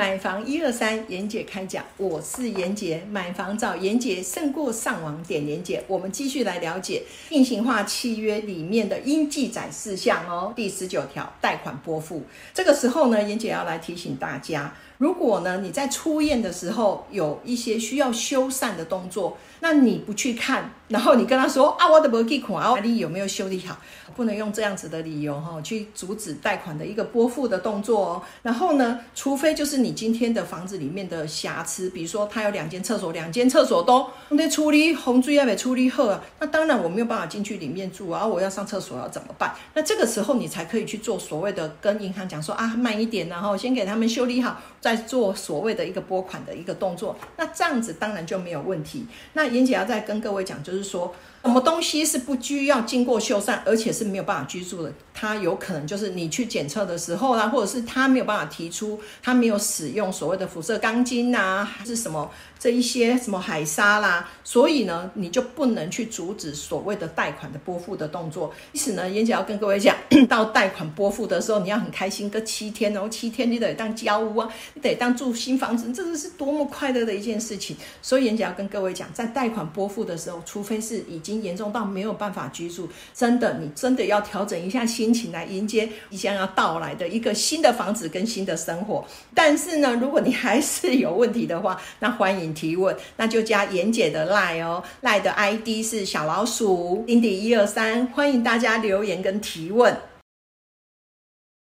买房一二三，严姐开讲，我是严姐，买房找严姐胜过上网点严姐。我们继续来了解定型化契约里面的应记载事项哦，第十九条贷款拨付。这个时候呢，严姐要来提醒大家。如果呢，你在出验的时候有一些需要修缮的动作，那你不去看，然后你跟他说啊，我的没给款啊，你有没有修理好？不能用这样子的理由哈，去阻止贷款的一个拨付的动作哦。然后呢，除非就是你你今天的房子里面的瑕疵，比如说它有两间厕所，两间厕所都得处理红珠要没处理后啊，那当然我没有办法进去里面住啊，我要上厕所要怎么办？那这个时候你才可以去做所谓的跟银行讲说啊，慢一点，然后先给他们修理好。再做所谓的一个拨款的一个动作，那这样子当然就没有问题。那严姐要再跟各位讲，就是说。什么东西是不需要经过修缮，而且是没有办法居住的？它有可能就是你去检测的时候啦，或者是他没有办法提出，他没有使用所谓的辐射钢筋呐，还是什么这一些什么海沙啦，所以呢，你就不能去阻止所谓的贷款的拨付的动作。因此呢，严姐要跟各位讲，到贷款拨付的时候，你要很开心，个七天哦，七天你得当交屋啊，你得当住新房子，这个是多么快乐的一件事情。所以严姐要跟各位讲，在贷款拨付的时候，除非是已经已经严重到没有办法居住，真的，你真的要调整一下心情来迎接即将要到来的一个新的房子跟新的生活。但是呢，如果你还是有问题的话，那欢迎提问，那就加严姐的赖哦，赖的 ID 是小老鼠丁丁一二三，欢迎大家留言跟提问。